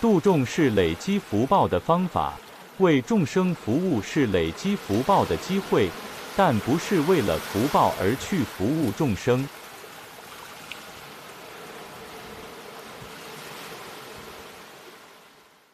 度众是累积福报的方法为众生服务是累积福报的机会但不是为了福报而去服务众生。